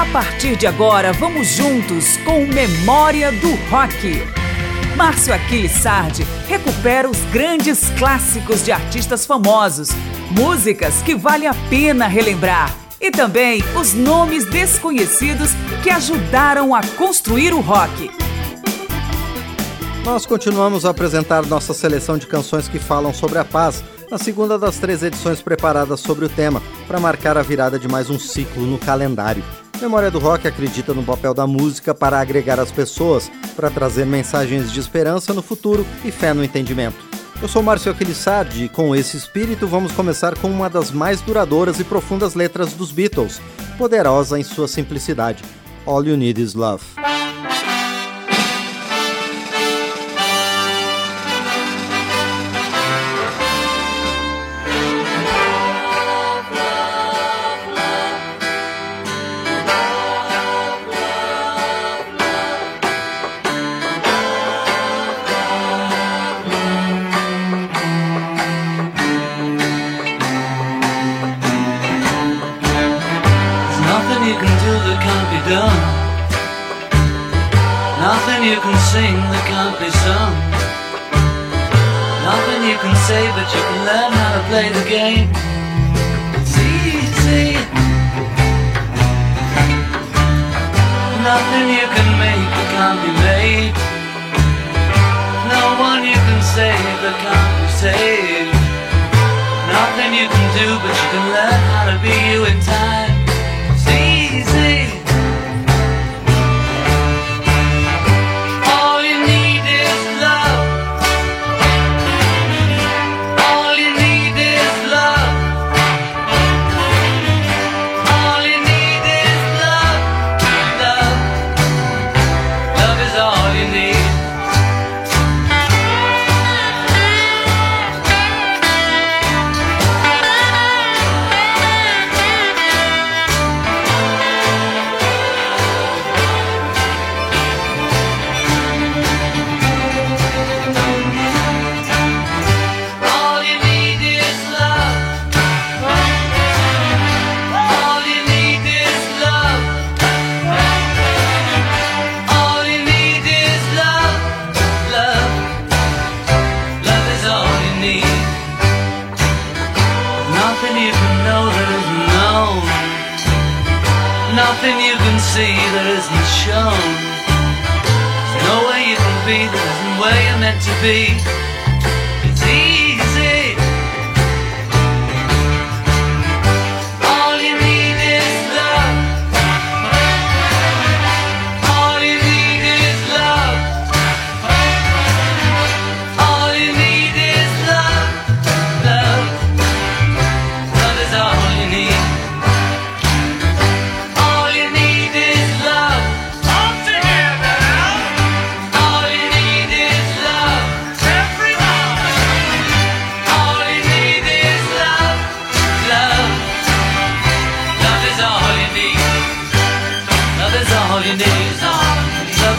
A partir de agora, vamos juntos com Memória do Rock. Márcio Aquiles Sardi recupera os grandes clássicos de artistas famosos, músicas que vale a pena relembrar e também os nomes desconhecidos que ajudaram a construir o rock. Nós continuamos a apresentar nossa seleção de canções que falam sobre a paz, na segunda das três edições preparadas sobre o tema, para marcar a virada de mais um ciclo no calendário. Memória do Rock acredita no papel da música para agregar as pessoas, para trazer mensagens de esperança no futuro e fé no entendimento. Eu sou Márcio Aquilissardi e com esse espírito vamos começar com uma das mais duradouras e profundas letras dos Beatles, poderosa em sua simplicidade. All You Need Is Love.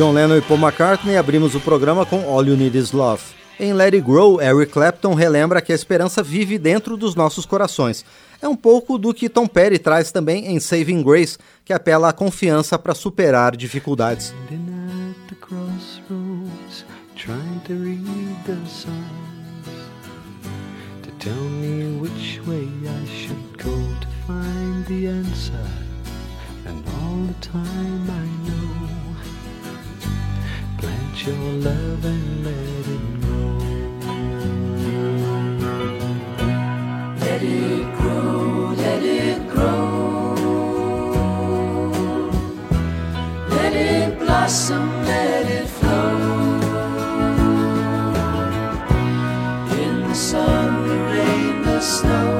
John Lennon e Paul McCartney abrimos o programa com All You Need Is Love. Em Let It Grow, Eric Clapton relembra que a esperança vive dentro dos nossos corações. É um pouco do que Tom Petty traz também em Saving Grace, que apela à confiança para superar dificuldades. And all the time I Your love and let it grow. Let it grow, let it grow. Let it blossom, let it flow. In the sun, the rain, the snow.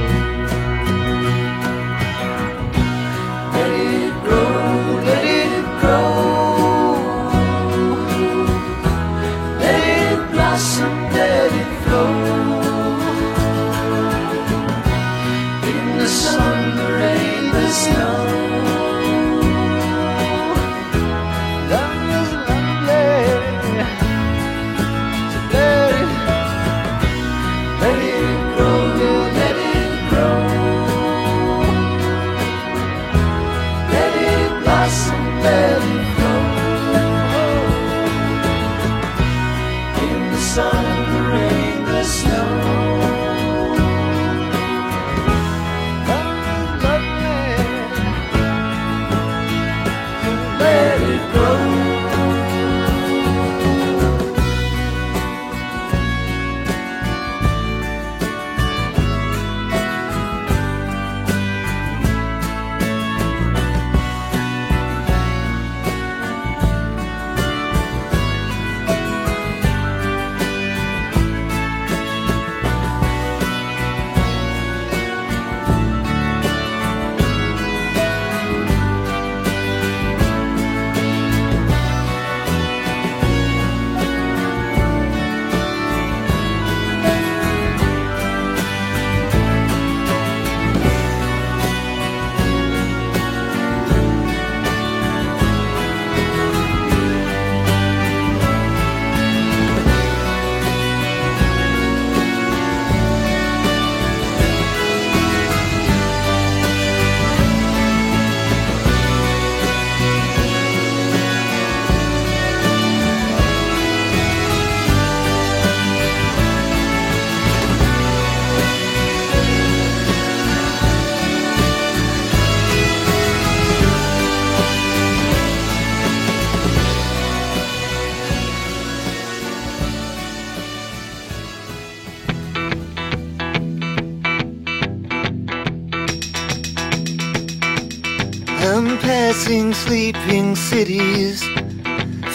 cities,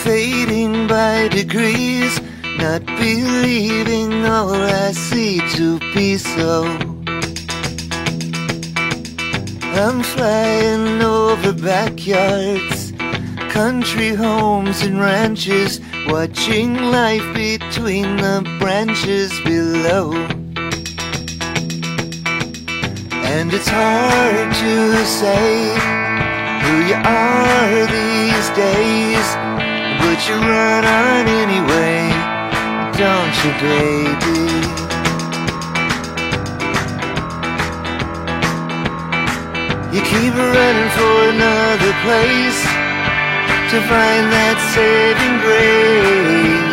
fading by degrees, not believing all I see to be so. I'm flying over backyards, country homes and ranches, watching life between the branches below. And it's hard to say who you are these days, but you run on anyway, don't you, baby? You keep running for another place to find that saving grace.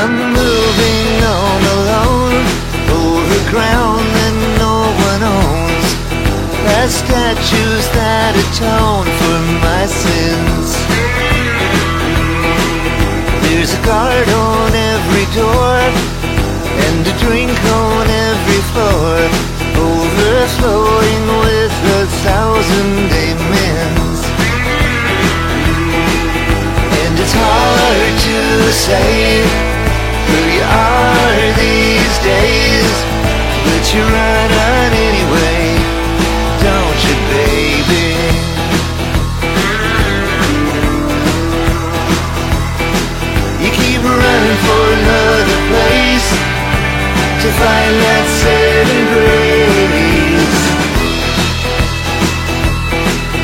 I'm moving on ground that no one owns. As statues that atone for my sins. There's a guard on every door and a drink on every floor, overflowing with a thousand amens. And it's hard to say who you are these days, you run on anyway, don't you, baby? You keep running for another place to find that grace.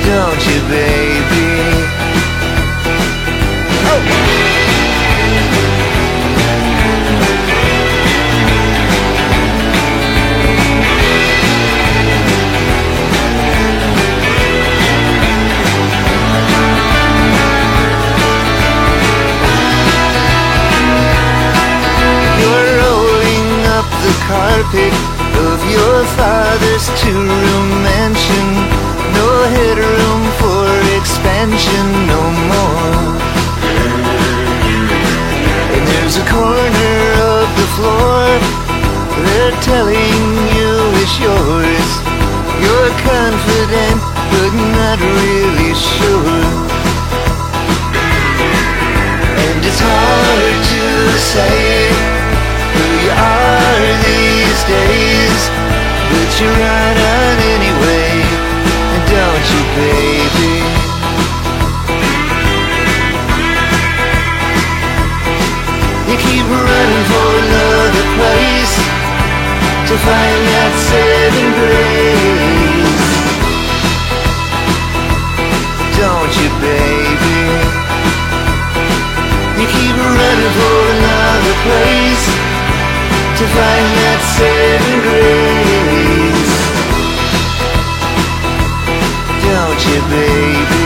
Don't you, baby? You're carpet of your father's two-room mansion. No headroom for expansion no more. And there's a corner of the floor they're telling you is yours. You're confident but not really sure. And it's hard to say you are these days, but you run on anyway, don't you, baby? You keep running for another place to find that saving grace, don't you, baby? You keep running for another place baby?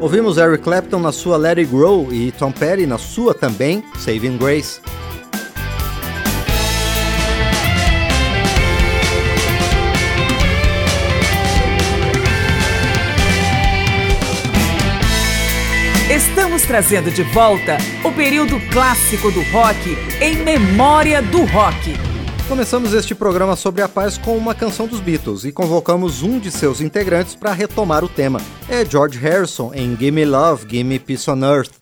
Ouvimos Eric Clapton na sua Let It Grow e Tom Petty na sua também, Saving Grace. Estamos trazendo de volta o período clássico do rock em memória do rock. Começamos este programa sobre a paz com uma canção dos Beatles e convocamos um de seus integrantes para retomar o tema. É George Harrison em Gimme Love, Gimme Peace on Earth.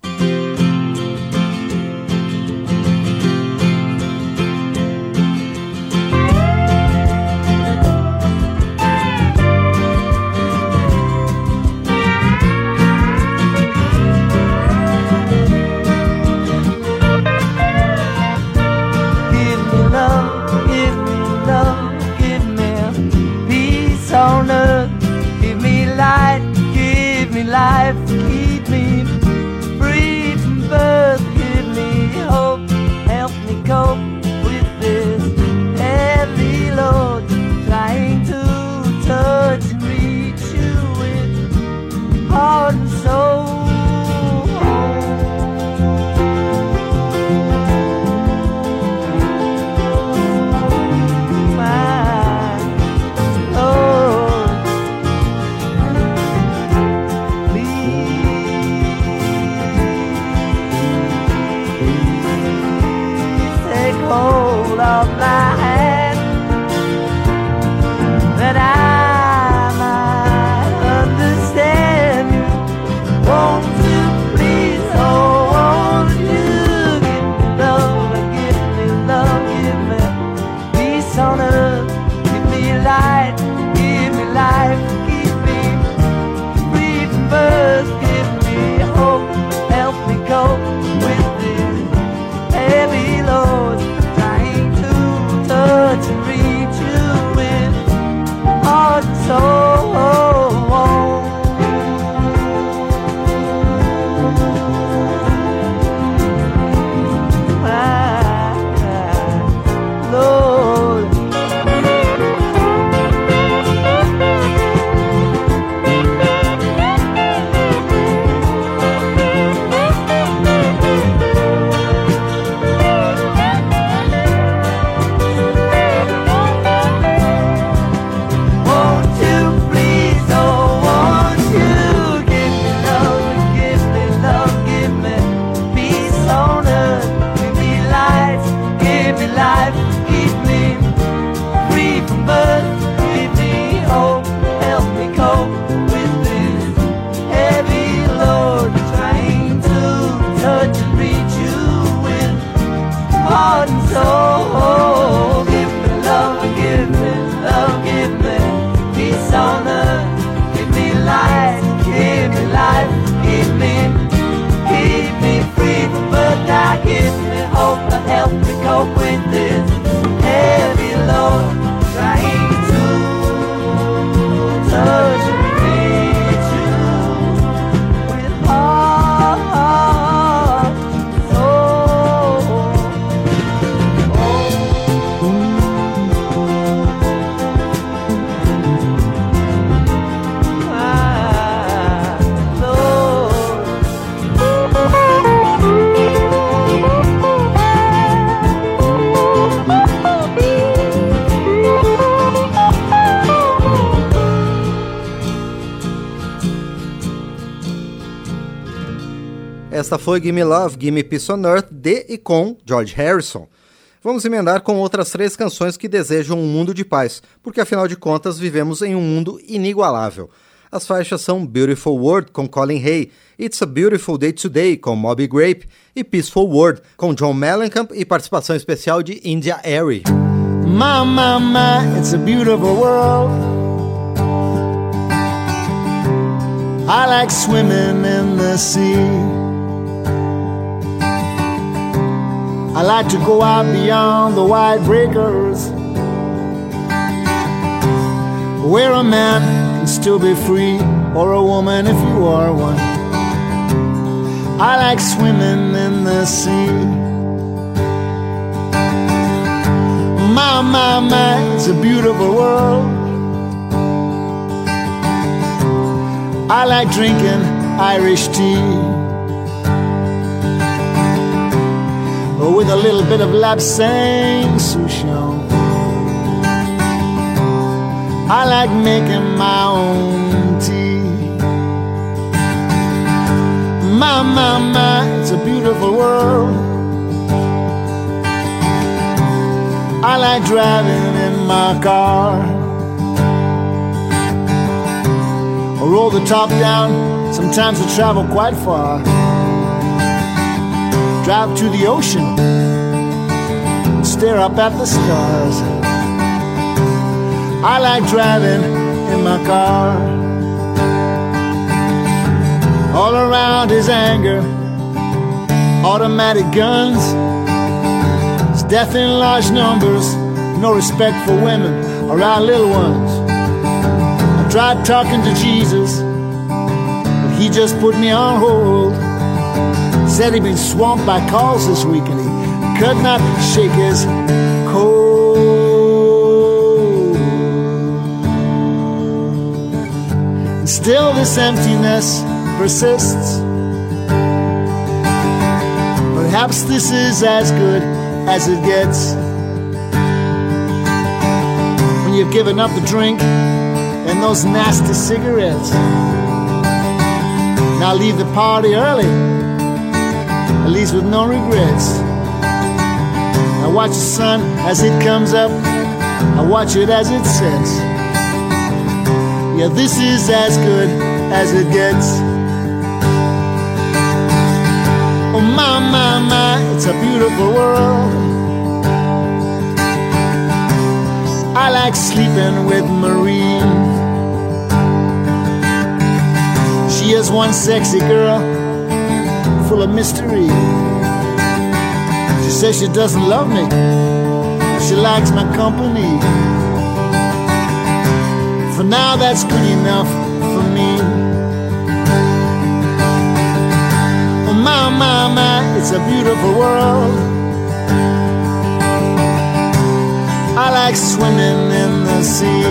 Foi Gimme Love, Gimme Peace on Earth, de e com George Harrison. Vamos emendar com outras três canções que desejam um mundo de paz, porque afinal de contas vivemos em um mundo inigualável. As faixas são Beautiful World, com Colin Hay, It's a Beautiful Day Today, com Moby Grape, e Peaceful World, com John Mellencamp e participação especial de India Airy. My, my, my, it's a beautiful world. I like swimming in the sea. I like to go out beyond the wide breakers where a man can still be free, or a woman if you are one. I like swimming in the sea. My, my, my, it's a beautiful world. I like drinking Irish tea. With a little bit of lapsang souchong. I like making my own tea. My, my, my, it's a beautiful world. I like driving in my car. I roll the top down, sometimes I travel quite far. Drive to the ocean, stare up at the stars. I like driving in my car. All around is anger, automatic guns. It's death in large numbers, no respect for women or our little ones. I tried talking to Jesus, but he just put me on hold. Said he'd been swamped by calls this week and he could not shake his cold. Still this emptiness persists. Perhaps this is as good as it gets. When you've given up the drink and those nasty cigarettes. Now leave the party early, least with no regrets. I watch the sun as it comes up, I watch it as it sets. Yeah, this is as good as it gets. Oh my, my, my, it's a beautiful world. I like sleeping with Marie. She is one sexy girl, full of mystery. She says she doesn't love me, she likes my company. For now, that's good enough for me. Oh my, my, my, it's a beautiful world. I like swimming in the sea.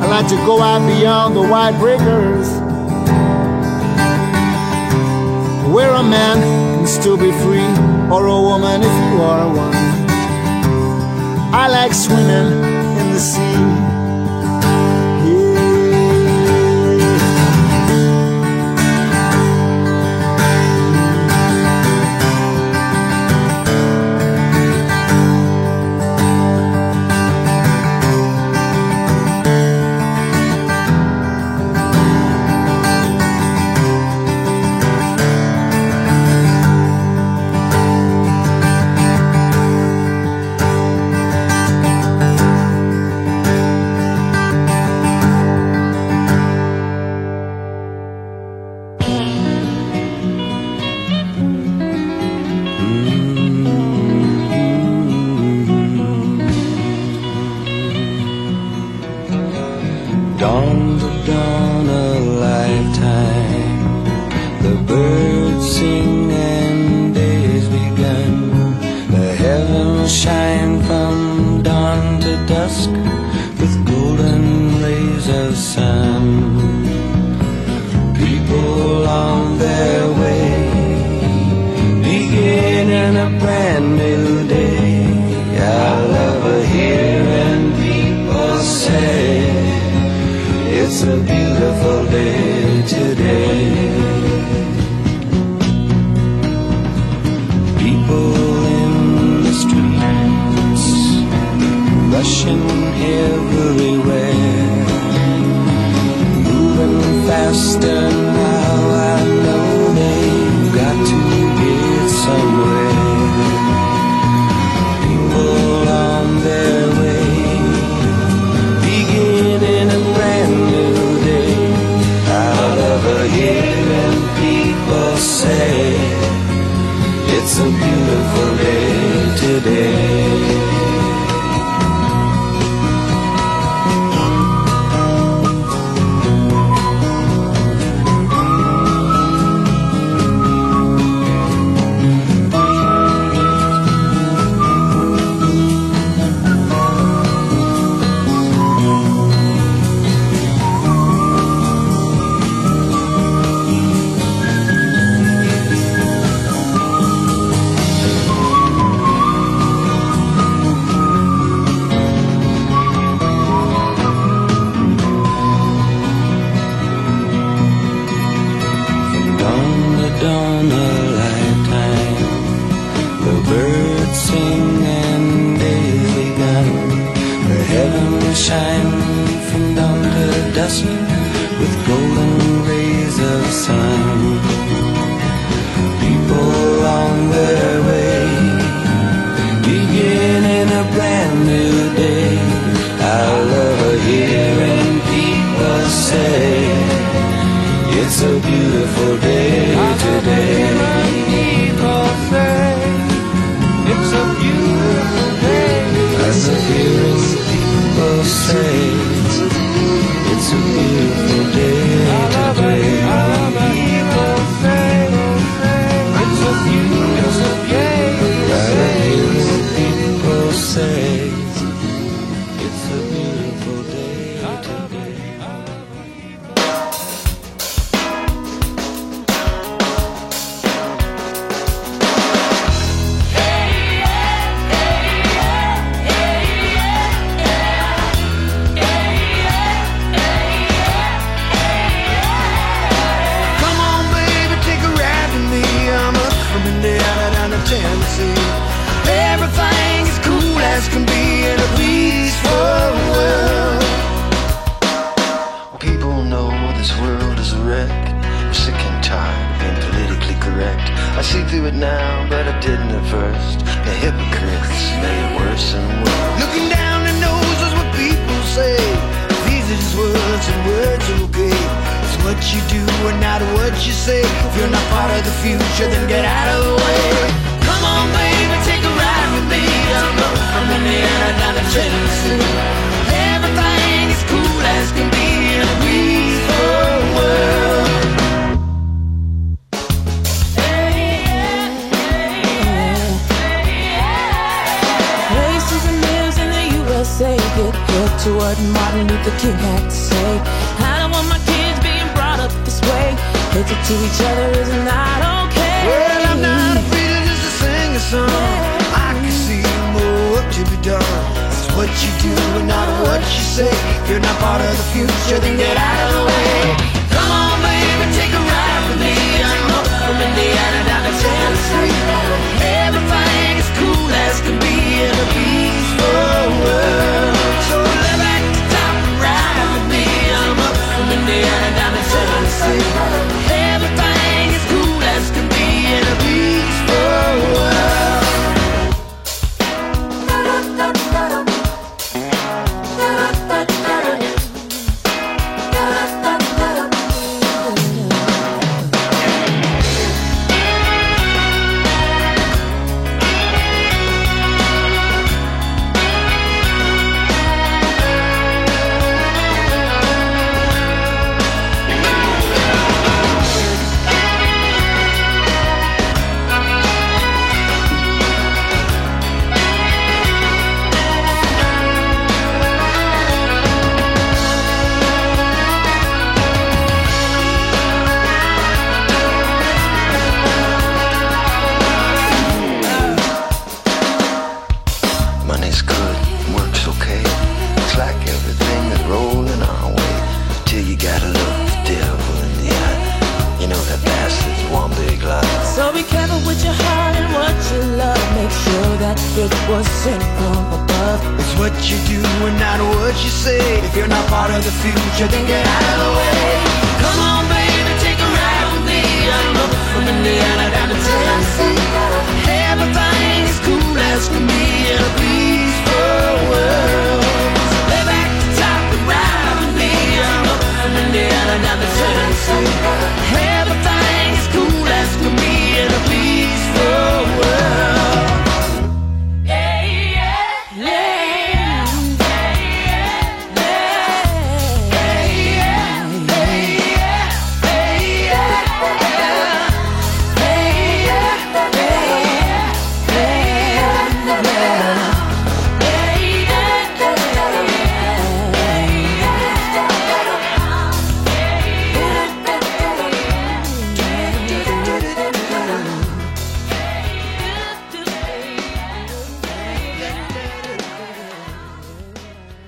I like to go out beyond the wide breakers where a man can still be free, or a woman if you are one. I like swimming in the sea.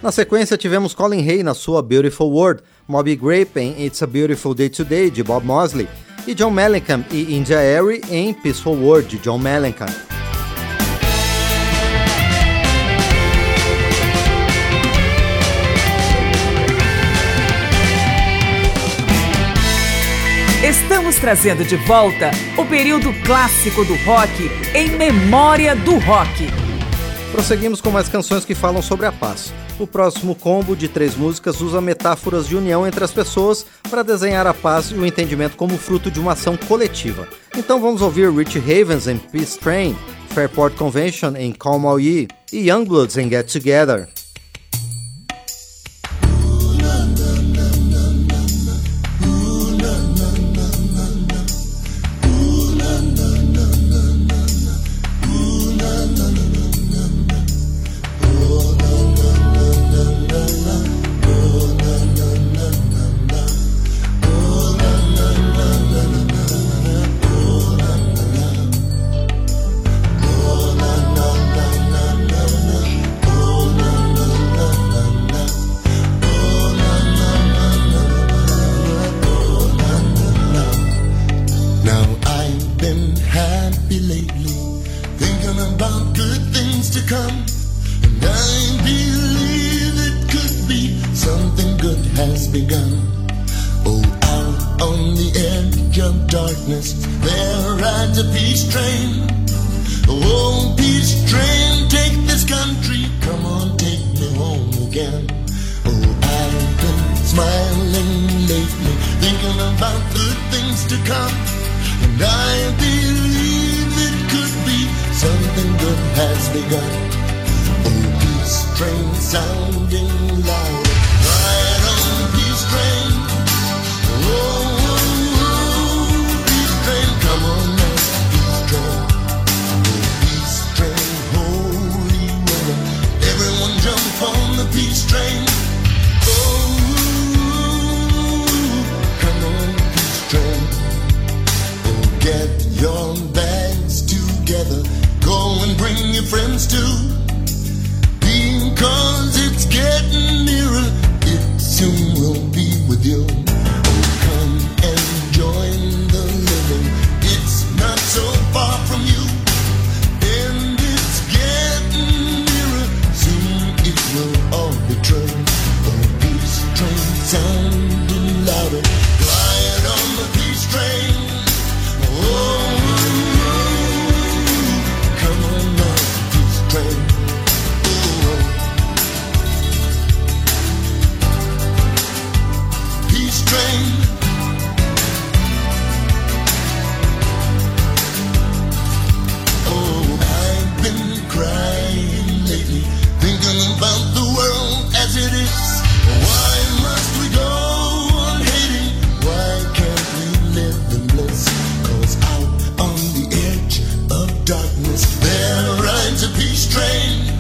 Na sequência, tivemos Colin Hay na sua Beautiful World, Moby Grape em It's a Beautiful Day Today, de Bob Mosley, e John Mellencamp e India Airy em Peaceful World, de John Mellencamp. Estamos trazendo de volta o período clássico do rock em memória do rock. Prosseguimos com mais canções que falam sobre a paz. O próximo combo de três músicas usa metáforas de união entre as pessoas para desenhar a paz e o entendimento como fruto de uma ação coletiva. Então vamos ouvir Rich Havens em Peace Train, Fairport Convention em Calm All Ye e Youngbloods em Get Together. To come. And I believe it could be something good has begun. Oh, peace train sounding loud. Ride on, peace train. Oh, oh, oh, peace train, come on now, peace train. Oh, peace train, holy. Everyone jump on the peace train. Your bags together. Go and bring your friends too. Because it's getting nearer. It soon will be with you. There rides a peace train.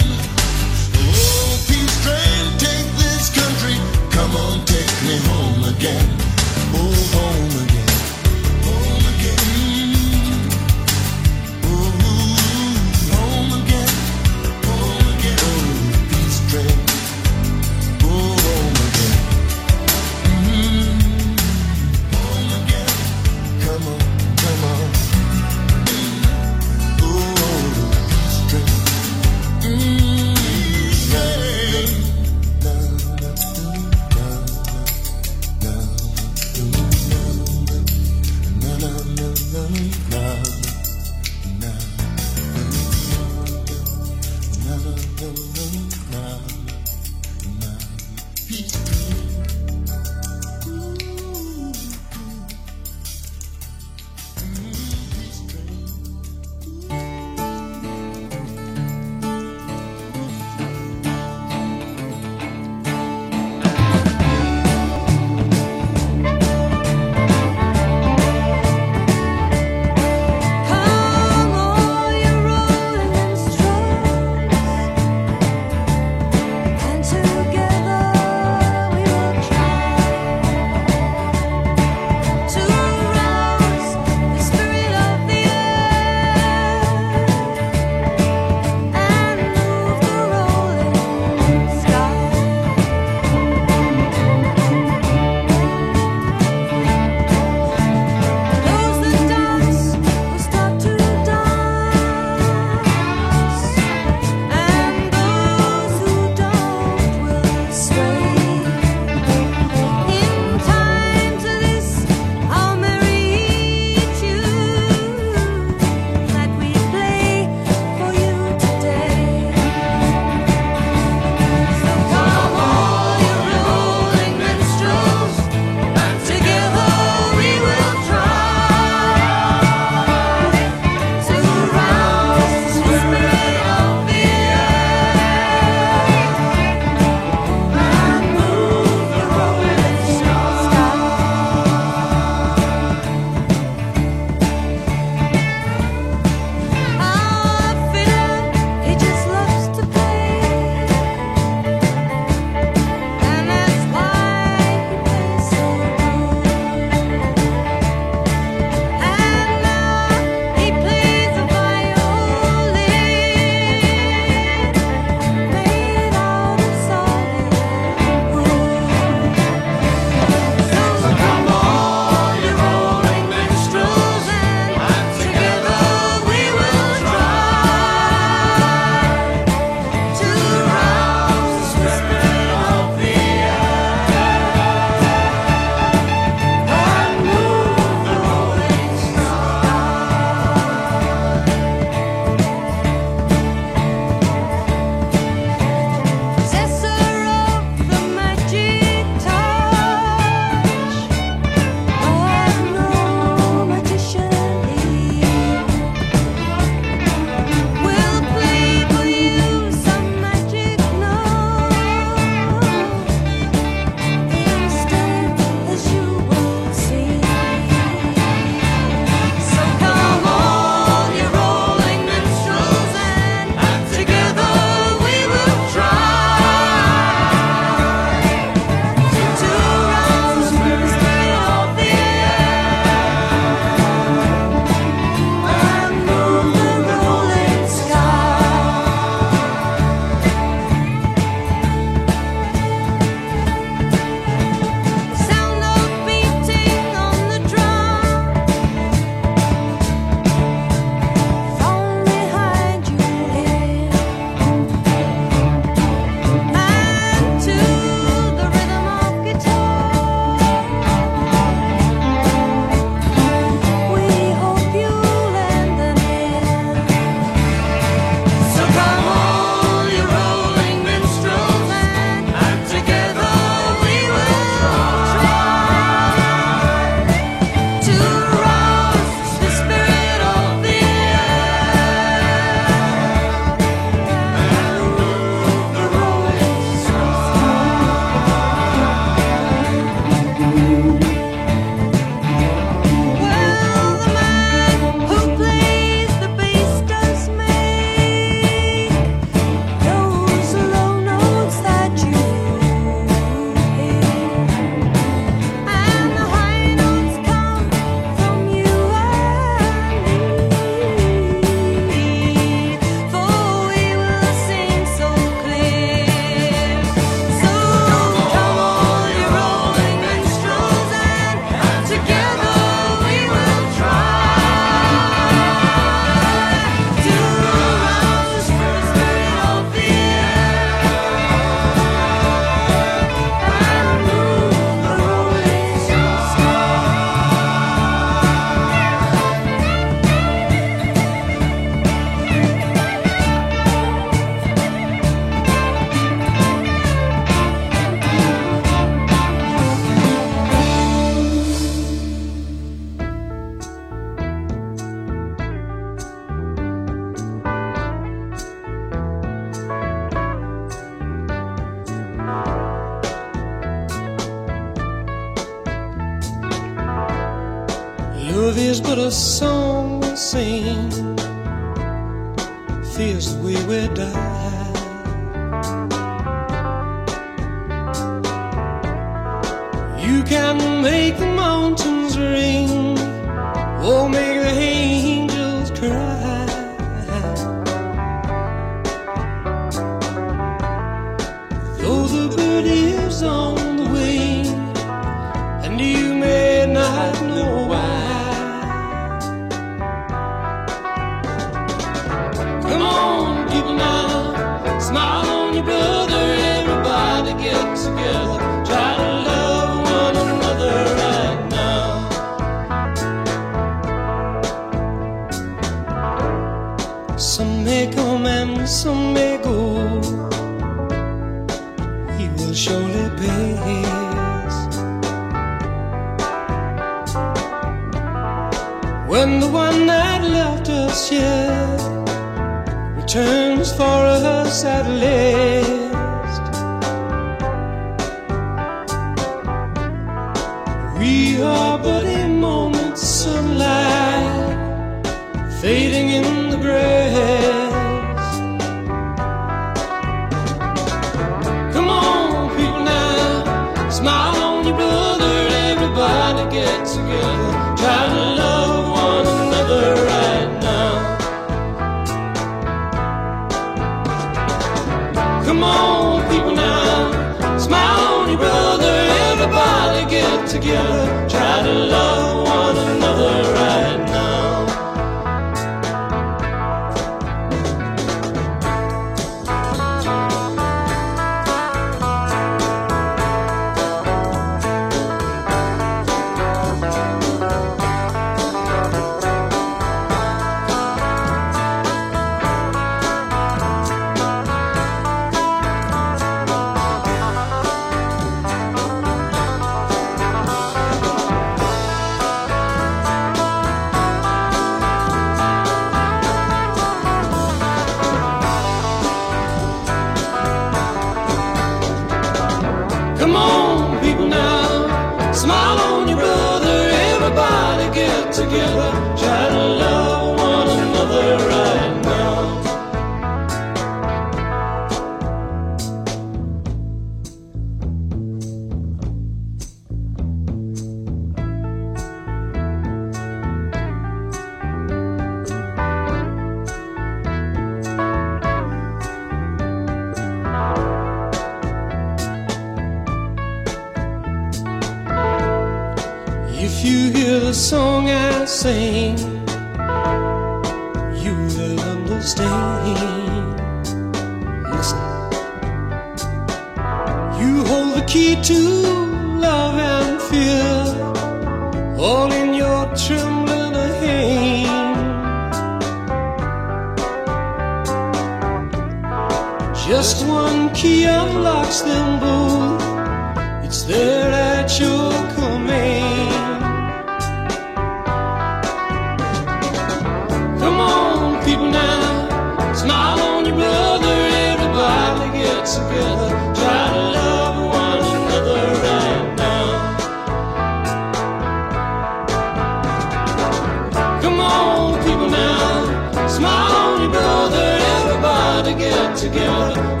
together.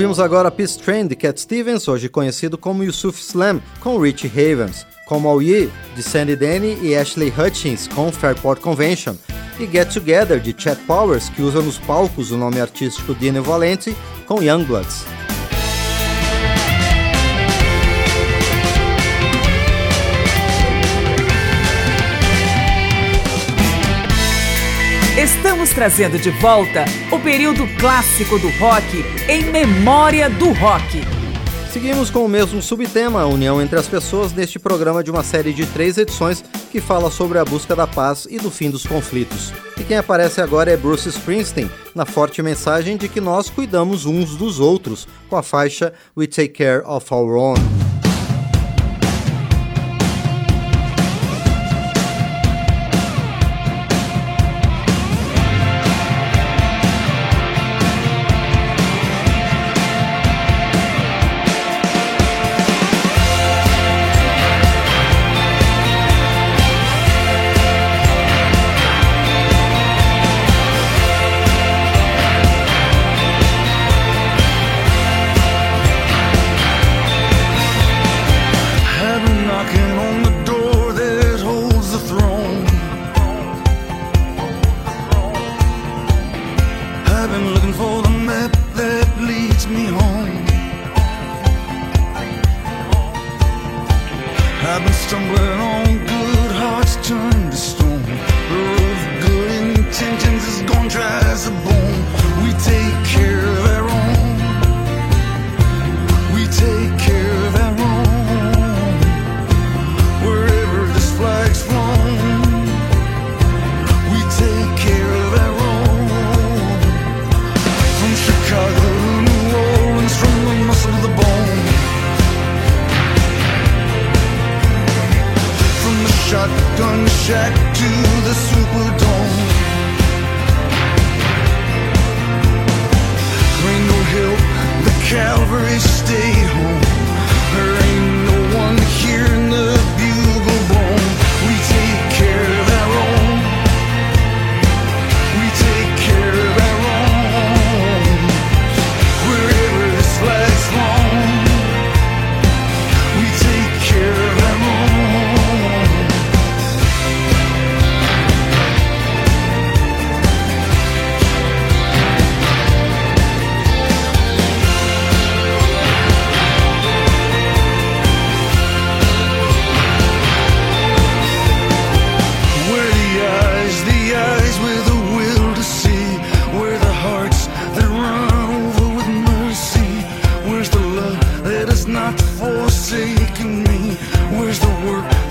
Ouvimos agora Peace Train de Cat Stevens, hoje conhecido como Yusuf Slam, com Rich Havens, como All Ye de Sandy Denny e Ashley Hutchins com Fairport Convention, e Get Together de Chad Powers, que usa nos palcos o nome artístico de Valente com Youngbloods. estamos trazendo de volta o período clássico do rock em memória do rock. Seguimos com o mesmo subtema, a união entre as pessoas, neste programa de uma série de três edições que fala sobre a busca da paz e do fim dos conflitos. E quem aparece agora é Bruce Springsteen, na forte mensagem de que nós cuidamos uns dos outros, com a faixa We Take Care of Our Own.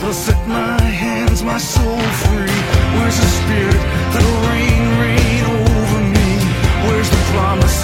will set my hands, my soul free. Where's the spirit that'll rain, rain over me? Where's the promise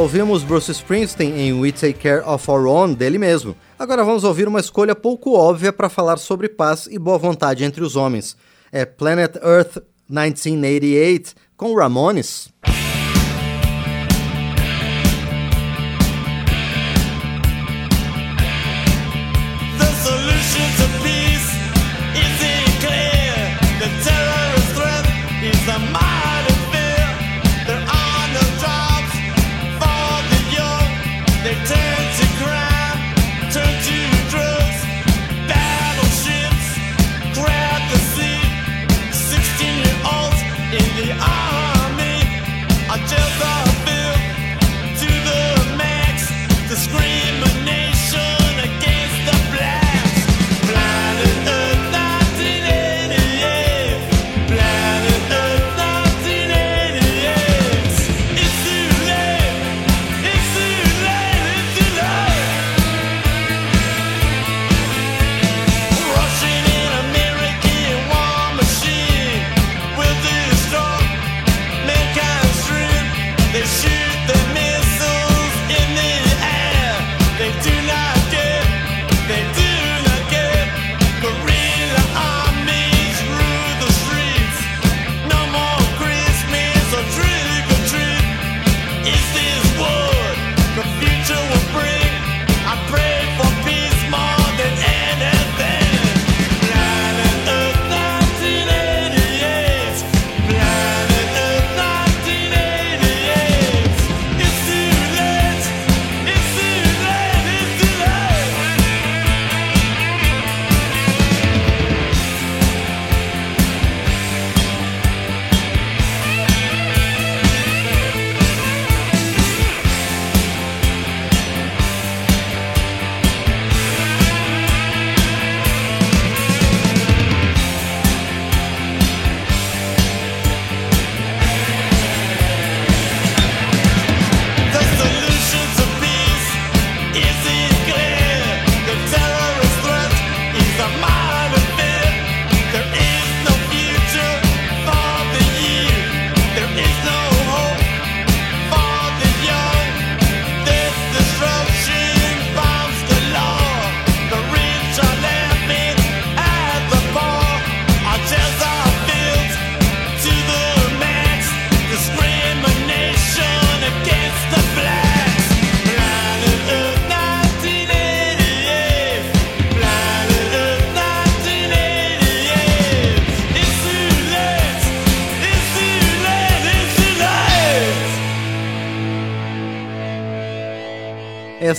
Ouvimos Bruce Springsteen em We Take Care of Our Own dele mesmo. Agora vamos ouvir uma escolha pouco óbvia para falar sobre paz e boa vontade entre os homens. É Planet Earth 1988 com Ramones.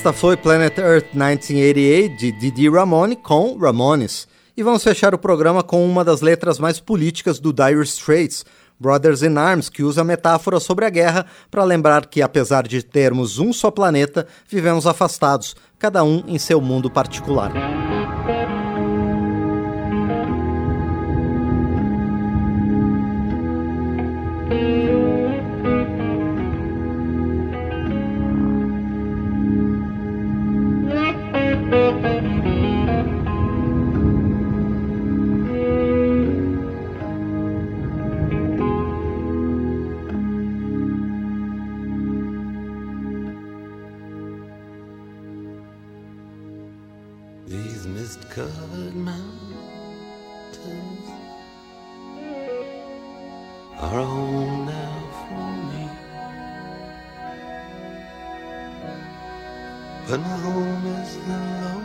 Esta foi Planet Earth 1988 de Didi Ramone com Ramones. E vamos fechar o programa com uma das letras mais políticas do Dire Straits, Brothers in Arms, que usa metáfora sobre a guerra para lembrar que, apesar de termos um só planeta, vivemos afastados, cada um em seu mundo particular. These mist covered mountains are home But home is the lowlands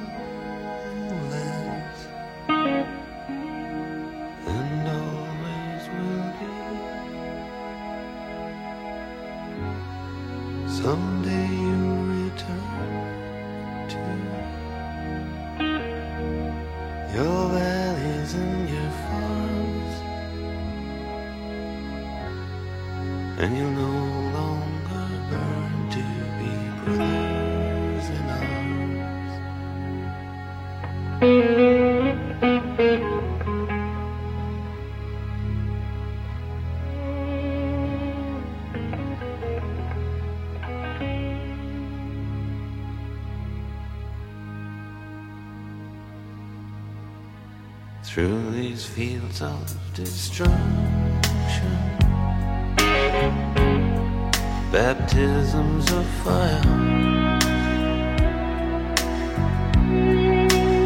of destruction, baptisms of fire.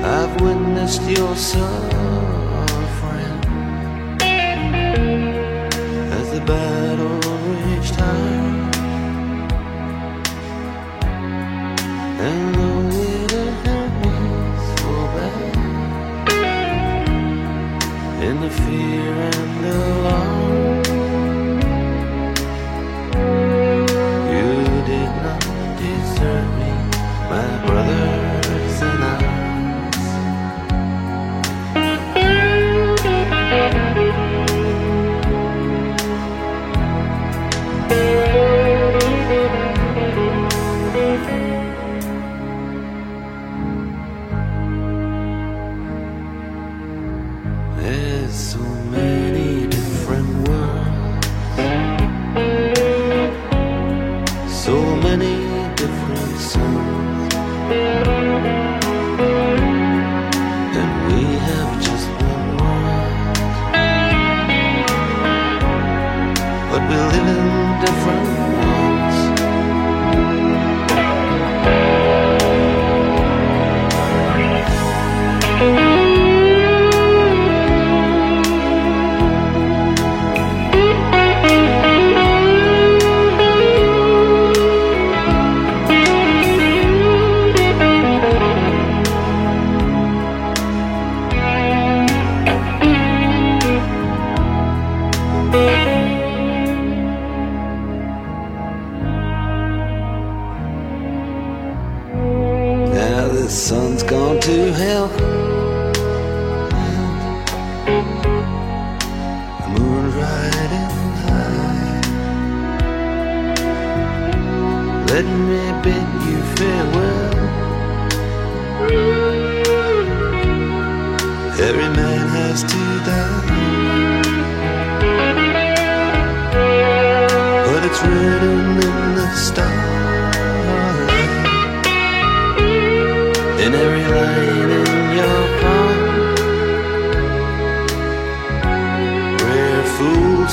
I've witnessed your suffering as the battle raged high. And fear and the You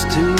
to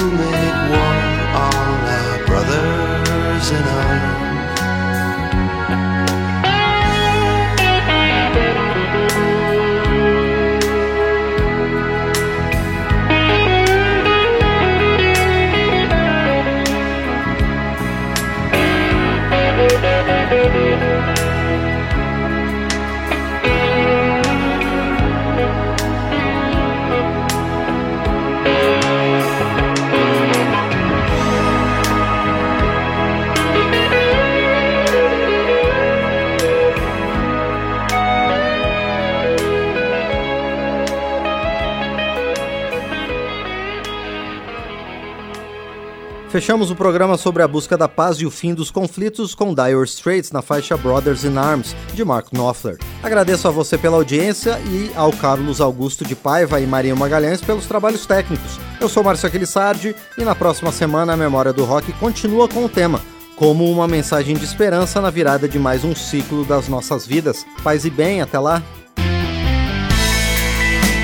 Fechamos o programa sobre a busca da paz e o fim dos conflitos com Dire Straits na faixa Brothers in Arms, de Mark Knopfler. Agradeço a você pela audiência e ao Carlos Augusto de Paiva e Marinho Magalhães pelos trabalhos técnicos. Eu sou Márcio Aquilissardi e na próxima semana a Memória do Rock continua com o tema como uma mensagem de esperança na virada de mais um ciclo das nossas vidas. Paz e bem, até lá!